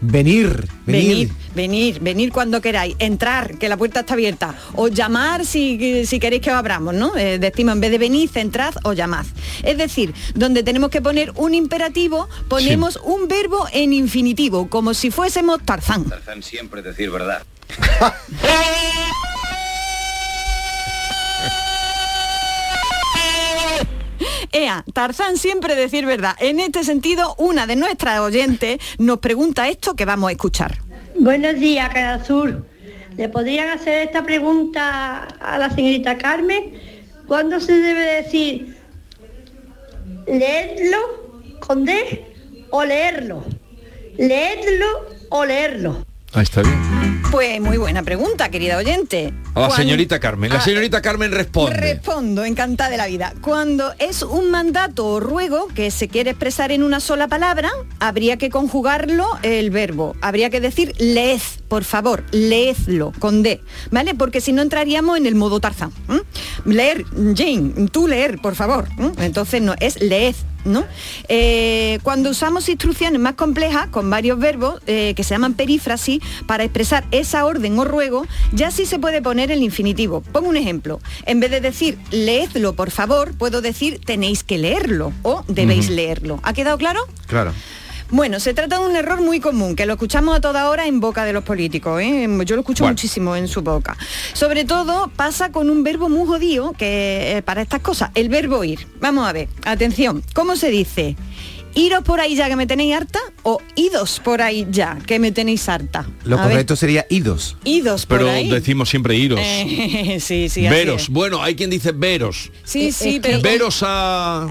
Venir, venir. venir, venir, venir cuando queráis, entrar, que la puerta está abierta, o llamar si, si queréis que os abramos, ¿no? Eh, decimos en vez de venid, entrad o llamad. Es decir, donde tenemos que poner un imperativo, ponemos un verbo en infinitivo, como si fuésemos Tarzán. Tarzán siempre decir verdad. Ea, Tarzán siempre decir verdad. En este sentido, una de nuestras oyentes nos pregunta esto que vamos a escuchar. Buenos días, Canal Sur. ¿Le podrían hacer esta pregunta a la señorita Carmen? ¿Cuándo se debe decir leerlo con D o leerlo? ¿Leerlo o leerlo? ahí está bien Pues muy buena pregunta, querida oyente. a la señorita Carmen la Ah, señorita Carmen responde Respondo, encantada de la vida. Cuando es un mandato o ruego que se quiere expresar en una sola palabra, habría que conjugarlo el verbo. Habría que decir leed, por favor, leedlo con D, ¿vale? Porque si no entraríamos en el modo Tarzán. Leer, Jane, tú leer, por favor. Entonces no, es leed. ¿no? Eh, cuando usamos instrucciones más complejas con varios verbos eh, que se llaman perífrasis para expresar esa orden o ruego, ya sí se puede poner el infinitivo. Pongo un ejemplo. En vez de decir leedlo, por favor, puedo decir tenéis que leerlo o debéis leerlo. ¿Ha quedado claro? Claro. Bueno, se trata de un error muy común, que lo escuchamos a toda hora en boca de los políticos. ¿eh? Yo lo escucho Bueno. muchísimo en su boca. Sobre todo pasa con un verbo muy jodido que eh, para estas cosas, el verbo ir. Vamos a ver, atención, ¿cómo se dice? ¿Iros por ahí ya que me tenéis harta? ¿O idos por ahí ya que me tenéis harta? Lo A ver, correcto sería idos. idos por pero ahí. decimos siempre iros Eh, sí, sí, así veros es. bueno hay quien dice veros Sí, sí, es pero... veros a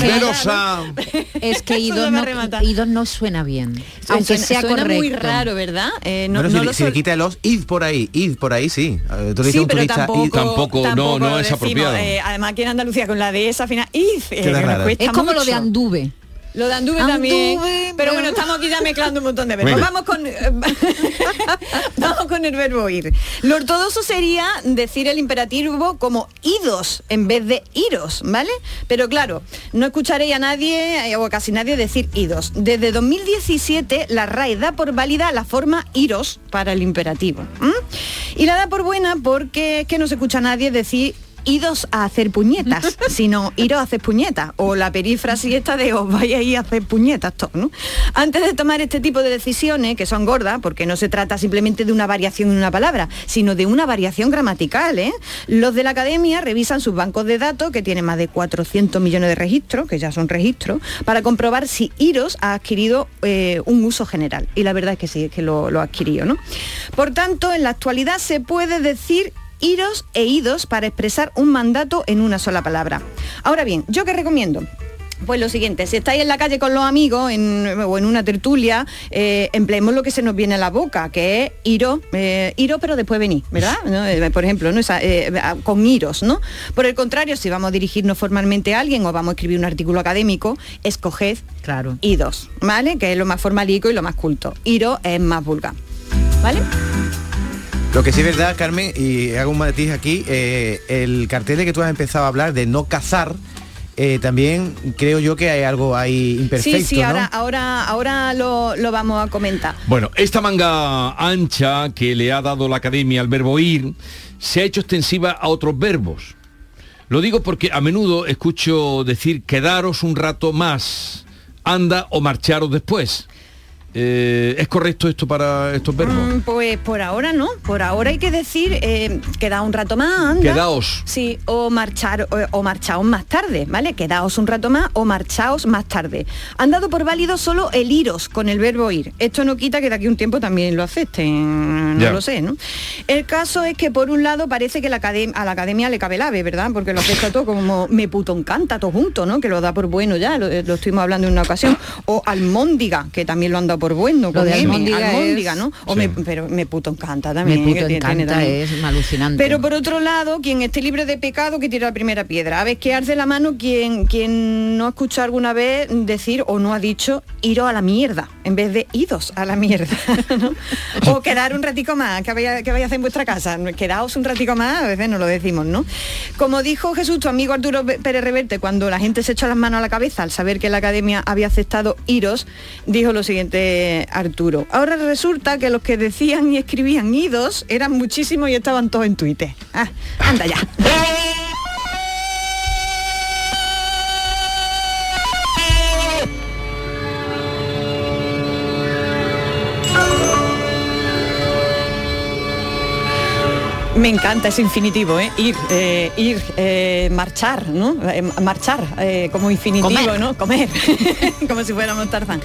veros a es que idos no, idos no suena bien. Aunque Suena- sea suena correcto. muy raro, ¿verdad? Eh, no, bueno, no si, lo le- si le sol- quita los id por ahí, id por ahí sí. Eh, Tú le Sí, un pero turista, tampoco, id. Tampoco, no, no es apropiado. eh, además aquí en Andalucía con la de esa final, id, eh, Es como lo de mucho. Anduve. Lo de anduve, también. Pero bueno, estamos aquí ya mezclando un montón de verbos. Venga. Vamos con, vamos con el verbo ir. Lo ortodoxo sería decir el imperativo como idos en vez de iros, ¿vale? Pero claro, no escucharéis a nadie eh, o a casi nadie decir idos. Desde 2017 la RAE da por válida la forma iros para el imperativo. Y la da por buena porque es que no se escucha a nadie decir idos a hacer puñetas, sino iros a hacer puñetas, o la perífrasis esta de os vais a ir a hacer puñetas, todo, ¿no? Antes de tomar este tipo de decisiones, que son gordas, porque no se trata simplemente de una variación en una palabra, sino de una variación gramatical, ¿eh? Los de la academia revisan sus bancos de datos, que tienen más de 400 millones de registros, que ya son registros, para comprobar si iros ha adquirido eh, un uso general. Y la verdad es que sí, es que lo, lo ha adquirido, ¿no? Por tanto, en la actualidad se puede decir iros e idos para expresar un mandato en una sola palabra. Ahora bien, ¿yo qué recomiendo? Pues lo siguiente, si estáis en la calle con los amigos en- o en una tertulia, eh, empleemos lo que se nos viene a la boca, que es iro, eh, iro pero después venir, ¿verdad? ¿No? Eh, por ejemplo, ¿no? Esa, eh, con iros, ¿no? Por el contrario, si vamos a dirigirnos formalmente a alguien o vamos a escribir un artículo académico, escoged claro. idos, ¿vale? Que es lo más formalico y lo más culto. Iro es más vulgar, ¿vale? Lo que sí es verdad, Carmen, y hago un matiz aquí, eh, el cartel de que tú has empezado a hablar de no cazar, eh, también creo yo que hay algo ahí imperfecto, sí, sí, ¿no? ahora, ahora, ahora lo, lo vamos a comentar. Bueno, esta manga ancha que le ha dado la academia al verbo ir se ha hecho extensiva a otros verbos. Lo digo porque a menudo escucho decir quedaros un rato más, anda o marcharos después. Eh, ¿Es correcto esto para estos verbos? Mm, Pues por ahora no, por ahora hay que decir eh, queda un rato más, anda. Quedaos. Sí, o marchar o, o marchaos más tarde, ¿vale? Quedaos un rato más o marchaos más tarde. Han dado por válido solo el iros con el verbo ir. Esto no quita que de aquí un tiempo también lo acepten, no Ya. lo sé, ¿no? El caso es que por un lado parece que la a la academia le cabe el ave, ¿verdad? Porque lo acepta todo como me puto encanta todo junto, ¿no? Que lo da por bueno ya, lo, lo estuvimos hablando en una ocasión. O almóndiga, que también lo han dado por bueno. Lo con de almóndiga almóndiga, es- ¿no? O Sí. me, pero me puto encanta también. Me puto que tiene- tiene encanta, también. es alucinante. Pero por otro lado, quien esté libre de pecado, que tire la primera piedra. A ver, que arde la mano quien, quien no ha escuchado alguna vez decir o no ha dicho iros a la mierda, en vez de idos a la mierda. ¿no? O quedar un ratico más, que vaya, que vaya a hacer en vuestra casa. Quedaos un ratico más, a veces no lo decimos, ¿no? Como dijo Jesús, tu amigo Arturo Pérez Reverte, cuando la gente se echó las manos a la cabeza al saber que la academia había aceptado iros, dijo lo siguiente Arturo. Ahora resulta que los que decían y escribían idos eran muchísimos y estaban todos en Twitter. Ah, anda ya. Me encanta ese infinitivo, ¿eh? Ir, eh, ir, eh, marchar, ¿no? Eh, marchar como infinitivo, Comer. ¿no? Comer, como si fuéramos Tarzán.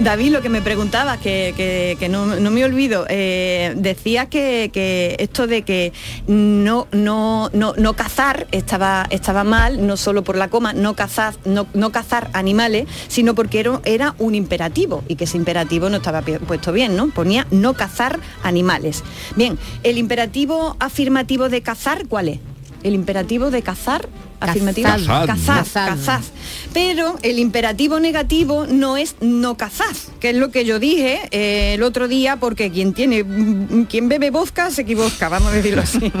David, lo que me preguntaba, que, que- que no, no me olvido, decía que, que esto de que no, no, no, no cazar estaba, estaba mal, no solo por la coma, no cazar, no, no cazar animales, sino porque era, era un imperativo y que ese imperativo no estaba puesto bien, ¿no? Ponía no cazar animales. Bien, el imperativo afirmativo de cazar, ¿cuál es? El imperativo de cazar afirmativo Cazad. cazad, Cazad. cazad. Pero el imperativo negativo no es no cazad, que es lo que yo dije eh, el otro día, porque quien tiene, quien bebe vodka se equivoca, vamos a decirlo así.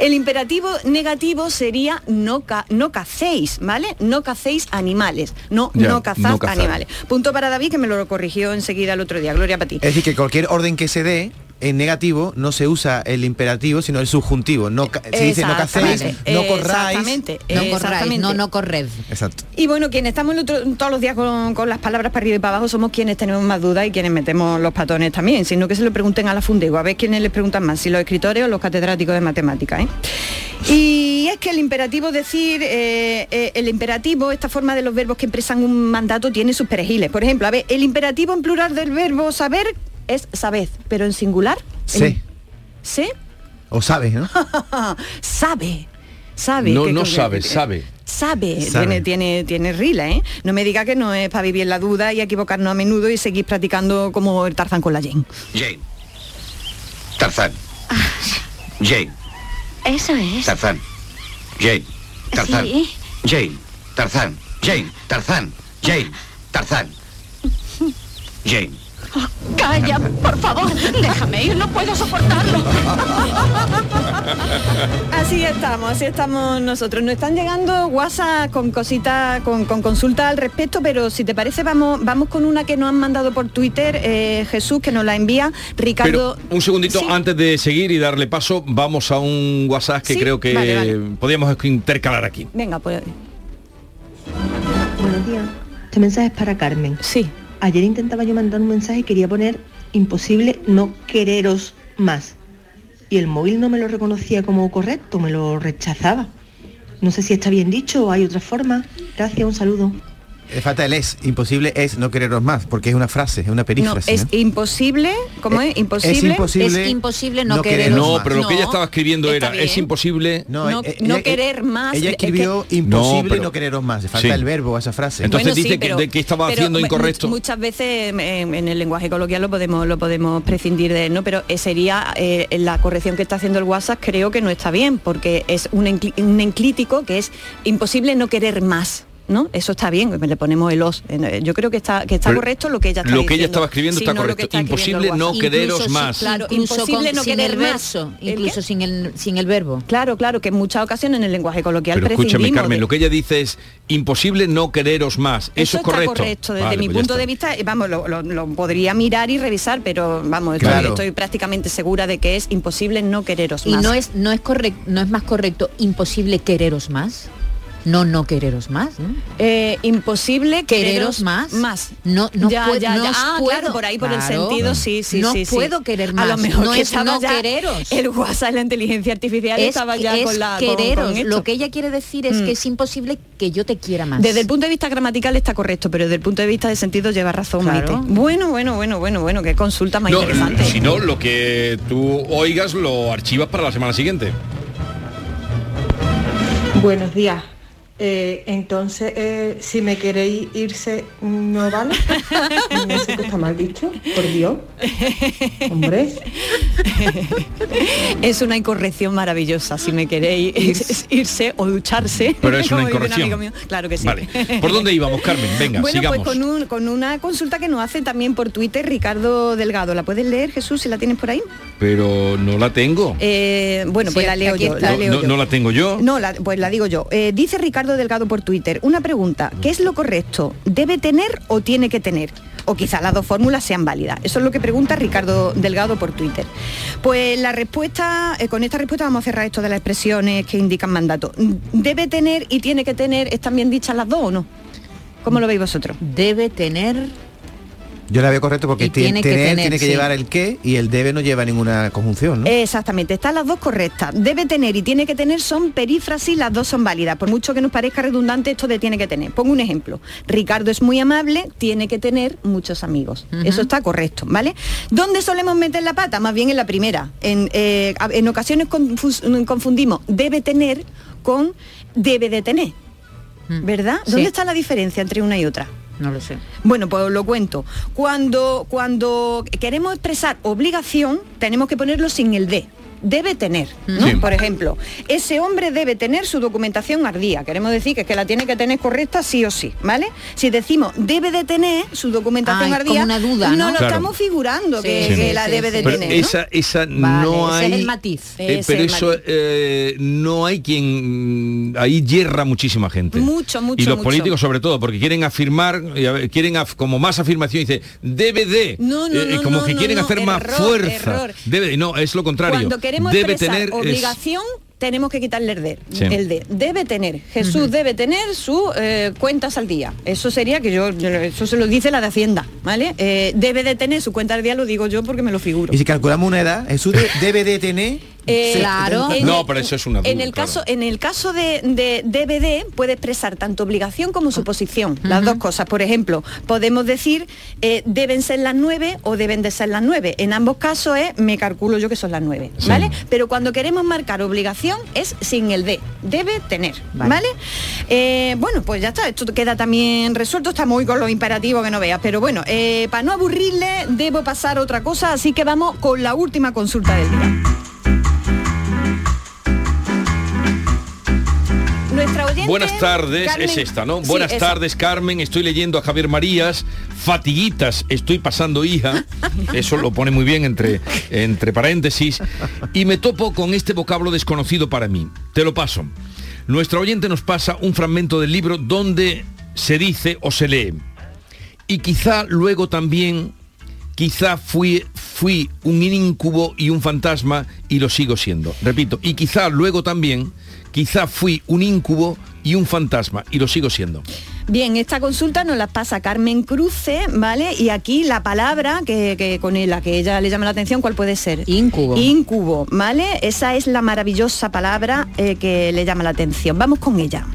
el imperativo negativo sería no, ca- no cacéis, ¿vale? No cacéis animales, no, Ya, no cazad no animales. Punto para David que me lo corrigió enseguida el otro día. Gloria para ti. Es decir, que cualquier orden que se dé en negativo no se usa el imperativo, sino el subjuntivo. No, se dice no Exactamente, no corráis. exactamente, No corráis, no, no corred. Exacto. Y bueno, quienes estamos todos los días con, con las palabras para arriba y para abajo somos quienes tenemos más dudas y quienes metemos los patones también, sino que se lo pregunten a la Fundego, a ver quiénes les preguntan más, si los escritores o los catedráticos de matemáticas. ¿eh? Y es que el imperativo decir, eh, eh, el imperativo, esta forma de los verbos que expresan un mandato tiene sus perejiles. Por ejemplo, a ver, el imperativo en plural del verbo saber es sabed, pero en singular, Sé. ¿sé? O sabes, ¿no? sabe. Sabe. No, que- no sabe, que- sabe. Sabe, Sabe. tiene, tiene, tiene rila, ¿eh? No me diga que no es para vivir la duda y equivocarnos a menudo y seguir practicando como el Tarzán con la Jane. Jane. Tarzán. Jane. Eso es. Tarzán. Jane. Tarzán. Sí. Jane. Tarzán. Jane. Tarzán. Jane, Tarzán. Jane. Calla, por favor, déjame ir, no puedo soportarlo. Así estamos, así estamos nosotros. Nos están llegando WhatsApp con cositas, con, con consultas al respecto, pero si te parece vamos, vamos con una que nos han mandado por Twitter, eh, Jesús, que nos la envía Ricardo. Pero un segundito, antes de seguir y darle paso, vamos a un WhatsApp que Sí, creo que vale, vale. podríamos intercalar aquí. Venga, pues. Buenos días. Este mensaje es para Carmen. Sí. Ayer intentaba yo mandar un mensaje y quería poner imposible no quereros más. Y el móvil no me lo reconocía como correcto, me lo rechazaba. No sé si está bien dicho o hay otra forma. Gracias, un saludo. Falta el es. Imposible es no quereros más, porque es una frase, es una No, perífrasis. es ¿no? imposible, ¿cómo es? Imposible. imposible Es imposible no, no querer. No, más. pero lo que ella estaba escribiendo era, bien. es imposible... No, eh, no ella- querer más. Ella es que- escribió No, imposible no quereros más. Falta Sí. el verbo a esa frase. Entonces Bueno, sí, dice que, de que estaba pero haciendo incorrecto. Muchas veces en, en el lenguaje coloquial lo podemos lo podemos prescindir de él, ¿no? Pero eh, sería eh, la corrección que está haciendo el WhatsApp creo que no está bien, porque es un enclítico que es imposible no querer más. ¿No? Eso está bien, le ponemos el os. Eh, Yo creo que está, que está Pero correcto lo que ella está lo que ella estaba escribiendo Sí, está no correcto. está Imposible no quereros Incluso más. Claro, incluso imposible con- no sin querer el más. verso, ¿El incluso sin el sin el verbo. Claro, claro, que en muchas ocasiones en el lenguaje coloquial Pero escúchame, Carmen, de- lo que ella dice es imposible no quereros más. Eso, es está correcto. correcto. Desde Vale, mi pues punto está. de vista, eh, vamos, lo, lo- lo podría mirar y revisar, pero vamos, estoy, Claro. estoy prácticamente segura de que es imposible no quereros Y más. no es no es correcto, no es más correcto imposible quereros más. No no quereros más, ¿no? Eh, imposible Quereros más. Más. No no Ya, puedo, ya, no ya. Ah, puedo. claro, por ahí por el sentido, sí, sí, No sí, sí. puedo querer A más. lo mejor no que es estaba no ya quereros. El WhatsApp, la inteligencia artificial es, estaba ya es con la con- con quereros. esto. Lo que ella quiere decir es Mm. que es imposible que yo te quiera más. Desde el punto de vista gramatical está correcto, pero desde el punto de vista de sentido lleva razón, Claro. Maite. Bueno, bueno, bueno, bueno, bueno, qué consulta más No, interesante. si no, lo que tú oigas lo archivas para la semana siguiente. Buenos días. Eh, entonces, eh, si me queréis irse, ¿no vale? No sé qué está mal dicho, por Dios. Hombre. Es una incorrección maravillosa, si me queréis irse o ducharse. Pero es una un incorrección. amigo mío. Claro que sí. Vale. ¿Por dónde íbamos, Carmen? Venga, bueno, sigamos. pues con, un- con una consulta que nos hace también por Twitter Ricardo Delgado. ¿La puedes leer, Jesús, si la tienes por ahí? Pero no la tengo. Eh, bueno, pues la leo aquí yo. está. La no, leo no- yo. no la tengo yo. No, la- pues la digo yo. Eh, dice Ricardo Delgado por Twitter, una pregunta, ¿qué es lo correcto? ¿Debe tener o tiene que tener? O quizá las dos fórmulas sean válidas. Eso es lo que pregunta Ricardo Delgado por Twitter. Pues la respuesta, eh, con esta respuesta vamos a cerrar esto de las expresiones que indican mandato. ¿Debe tener y tiene que tener, están bien dichas las dos o no? ¿Cómo lo veis vosotros? Debe tener Yo la veo correcto porque tiene que tener tener, tiene que sí. llevar el qué y el debe no lleva ninguna conjunción, ¿no? Exactamente, están las dos correctas. Debe tener y tiene que tener son perífrasis, las dos son válidas. Por mucho que nos parezca redundante, esto de tiene que tener. Pongo un ejemplo. Ricardo es muy amable, tiene que tener muchos amigos. Eso está correcto, ¿vale? ¿Dónde solemos meter la pata? Más bien en la primera. En, eh, en ocasiones confundimos debe tener con debe de tener. ¿Verdad? Sí. ¿Dónde está la diferencia entre una y otra? No lo sé. Bueno, pues lo cuento. Cuando, cuando queremos expresar obligación, tenemos que ponerlo sin el de. Debe tener, ¿no? Sí. Por ejemplo, ese hombre debe tener su documentación al día. Queremos decir que, es que la tiene que tener correcta sí o sí, ¿vale? Si decimos debe de tener su documentación al día, una duda, ¿no? lo Claro. estamos figurando que, Sí, que sí, la sí, debe de sí. Pero tener. ¿no? esa, esa Vale, no ese hay. es el matiz. Eh, pero el eso matiz. eh, no hay quien ahí hierra muchísima gente. Mucho, mucho, Y los mucho. políticos sobre todo, porque quieren afirmar, quieren af- como más afirmación, dice, debe de, No, no, eh, no, como no, que quieren no, hacer más fuerza. error. Debe, no, es lo contrario. Cuando queremos debe expresar tener es- obligación, tenemos que quitarle el de. Sí. El de. Debe tener. Jesús debe tener sus cuentas al día. Eso sería que yo, eso se lo dice la de Hacienda, ¿vale? Eh, debe de tener su cuenta al día, lo digo yo porque me lo figuro. Y si calculamos una edad, Jesús de- debe de tener... Eh, claro. En no, pero eso es una duda. En el claro. caso, en el caso de, de DVD puede expresar tanto obligación como suposición, las dos cosas. Por ejemplo, podemos decir eh, deben ser las nueve o deben de ser las nueve. En ambos casos es me calculo yo que son las nueve, Sí. ¿vale? Pero cuando queremos marcar obligación es sin el de, debe tener, ¿vale? Eh, bueno, pues ya está, esto queda también resuelto, está muy con los imperativos que no veas, pero bueno, eh, para no aburrirle debo pasar a otra cosa, así que vamos con la última consulta del día. Nuestra oyente. Buenas tardes, Carmen- es esta, ¿no? Sí, Buenas esa. tardes, Carmen. Estoy leyendo a Javier Marías. Fatiguitas, estoy pasando hija. Eso lo pone muy bien entre, entre paréntesis. Y me topo con este vocablo desconocido para mí. Te lo paso. Nuestra oyente nos pasa un fragmento del libro donde se dice o se lee. Y quizá luego también, quizá fui, fui un incubo y un fantasma y lo sigo siendo. Repito, y quizá luego también, quizá fui un incubo y un fantasma y lo sigo siendo. Bien, esta consulta nos la pasa Carmen Cruce, ¿vale? Y aquí la palabra que, que con la que ella le llama la atención, ¿cuál puede ser? Incubo. Incubo, ¿vale? Esa es la maravillosa palabra eh, que le llama la atención. Vamos con ella.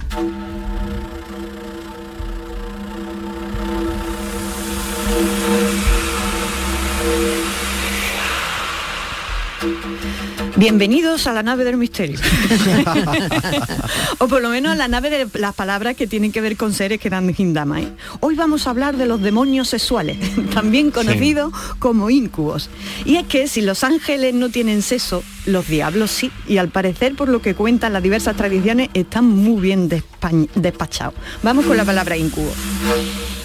Bienvenidos a la nave del misterio. o por lo menos a la nave de las palabras que tienen que ver con seres que dan Hindama. ¿eh? Hoy vamos a hablar de los demonios sexuales, también conocidos como incubos. Y es que si los ángeles no tienen sexo, los diablos sí. Y al parecer, por lo que cuentan las diversas tradiciones, están muy bien despa- despachados. Vamos con la palabra incubo.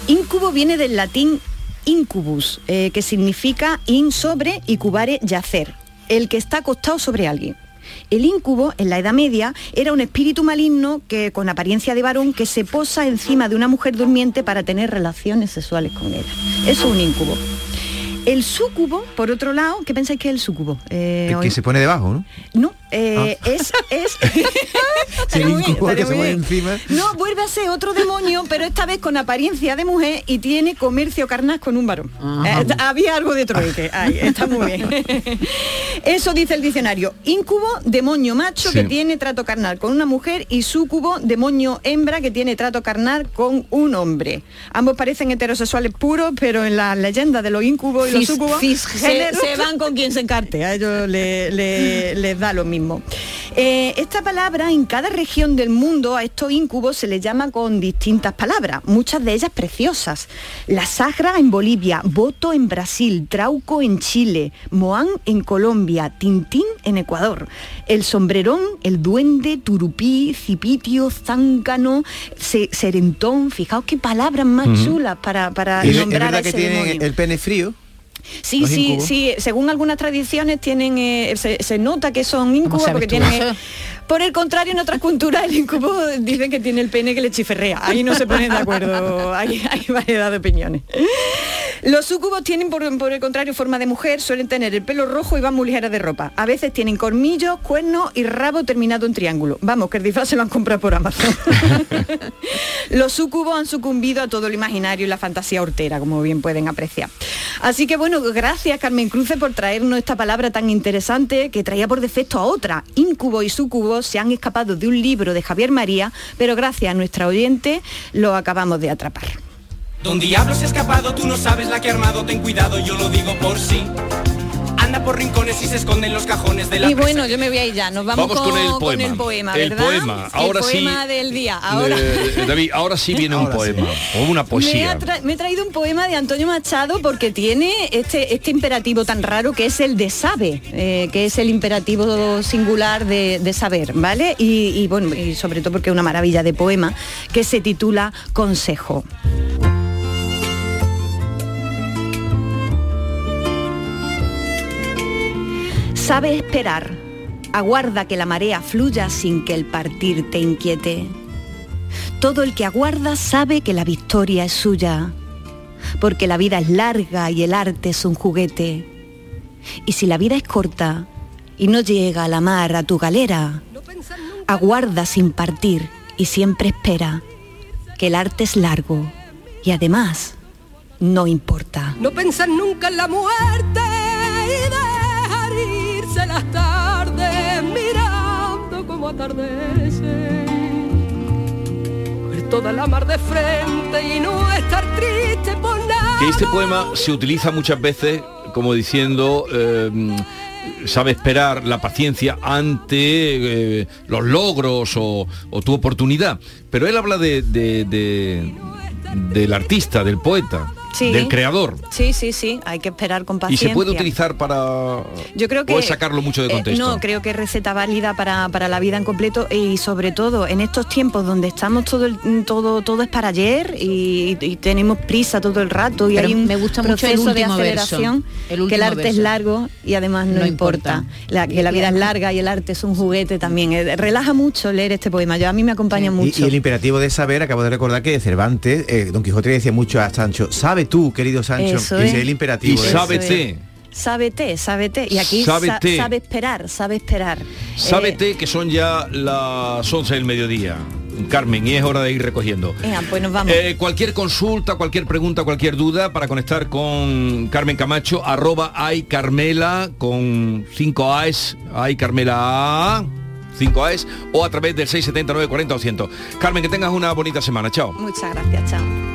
Incubo viene del latín incubus, eh, que significa in sobre y cubare yacer, el que está acostado sobre alguien. El incubo, en la Edad Media, era un espíritu maligno que, con apariencia de varón que se posa encima de una mujer durmiente para tener relaciones sexuales con ella. Eso es un incubo. El súcubo, por otro lado, ¿qué pensáis que es el súcubo? Eh, El hoy- que se pone debajo, ¿no? No, eh, es... es Sí, muy bien, que se encima. No, vuelve a ser otro demonio, pero esta vez con apariencia de mujer y tiene comercio carnal con un varón. Eh, había algo de trueque. Ay, está muy bien. Eso dice el diccionario. Incubo, demonio macho Sí. que tiene trato carnal con una mujer y súcubo, demonio hembra que tiene trato carnal con un hombre. Ambos parecen heterosexuales puros, pero en las leyendas de los incubos y los Cis- súcubos se, van con quien se encarte. A ellos le- le- les da lo mismo. Eh, esta palabra en cada región del mundo a estos incubos se les llama con distintas palabras, muchas de ellas preciosas. La sagra en Bolivia, voto en Brasil, trauco en Chile, moán en Colombia, tintín en Ecuador, el sombrerón, el duende, turupí, cipitio, zángano, se- serentón. Fijaos qué palabras más chulas para, para ¿Es, es nombrar a verdad que ese tienen demonio. el pene frío? Sí, los sí, incubos? sí. Según algunas tradiciones tienen, eh, se, se nota que son incubos porque tú tienen. por el contrario, en otras culturas el incubo dicen que tiene el pene que le chiferrea. Ahí no se ponen de acuerdo. Hay, hay variedad de opiniones. Los sucubos tienen, por, por el contrario, forma de mujer, suelen tener el pelo rojo y van muy ligeras de ropa. A veces tienen colmillos, cuernos y rabo terminado en triángulo. Vamos, que el disfraz se lo han comprado por Amazon. Los sucubos han sucumbido a todo lo imaginario y la fantasía hortera, como bien pueden apreciar. Así que bueno, gracias Carmen Cruce por traernos esta palabra tan interesante que traía por defecto a otra. Incubo y sucubo se han escapado de un libro de Javier María, pero gracias a nuestra oyente lo acabamos de atrapar. Anda por rincones y se esconde en los cajones de la Y bueno, yo me voy a ir ya, nos vamos, Vamos con el poema. el poema, El ¿verdad? poema. Ahora el sí, poema del día. Ahora. Eh, David, ahora sí viene un poema o una Me, poesía. me he traído un poema de Antonio Machado porque tiene este, este imperativo tan raro que es el de sabe, eh, que es el imperativo singular de, de saber, ¿vale? Y, y bueno, y sobre todo porque es una maravilla de poema que se titula Consejo. Sabe esperar, aguarda que la marea fluya sin que el partir te inquiete. Todo el que aguarda sabe que la victoria es suya, porque la vida es larga y el arte es un juguete. Y si la vida es corta y no llega a la mar a tu galera, aguarda sin partir y siempre espera, que el arte es largo y además no importa. No pensar nunca en la muerte y dejar irse las tardes mirando como atardece. Que este poema se utiliza muchas veces como diciendo eh, sabe esperar la paciencia ante eh, los logros o, tu oportunidad. Pero él habla de- del artista, del poeta, Sí. del creador. Sí, sí, sí, hay que esperar con Y paciencia. se puede utilizar para... Yo creo que O sacarlo mucho de eh, contexto. no, creo que es receta válida para, para la vida en completo y sobre todo en estos tiempos donde estamos todo el- todo todo es para ayer y, y tenemos prisa todo el rato y Pero hay un me gusta mucho el proceso de verso. aceleración El que el arte es largo y además no, No importa, importa. La- que la vida es larga y el arte es un juguete también Eh, relaja mucho leer este poema yo a mí me acompaña Y, mucho y el imperativo de saber, acabo de recordar que Cervantes, eh, Don Quijote le decía mucho a Sancho, sabe tú, querido Sancho, Eso es. es el imperativo. Y sábete. sábete sábete y aquí sa- Sábete. sabe esperar sabe esperar Eh, Sábete que son ya las 11 del mediodía, Carmen, y es hora de ir recogiendo. eh, pues nos vamos Eh, cualquier consulta, cualquier pregunta, cualquier duda para conectar con Carmen Camacho, arroba ay Carmela con 5 A's, ay Carmela 5 A's, o a través del 679 40 200. Carmen, que tengas una bonita semana. Chao. muchas gracias chao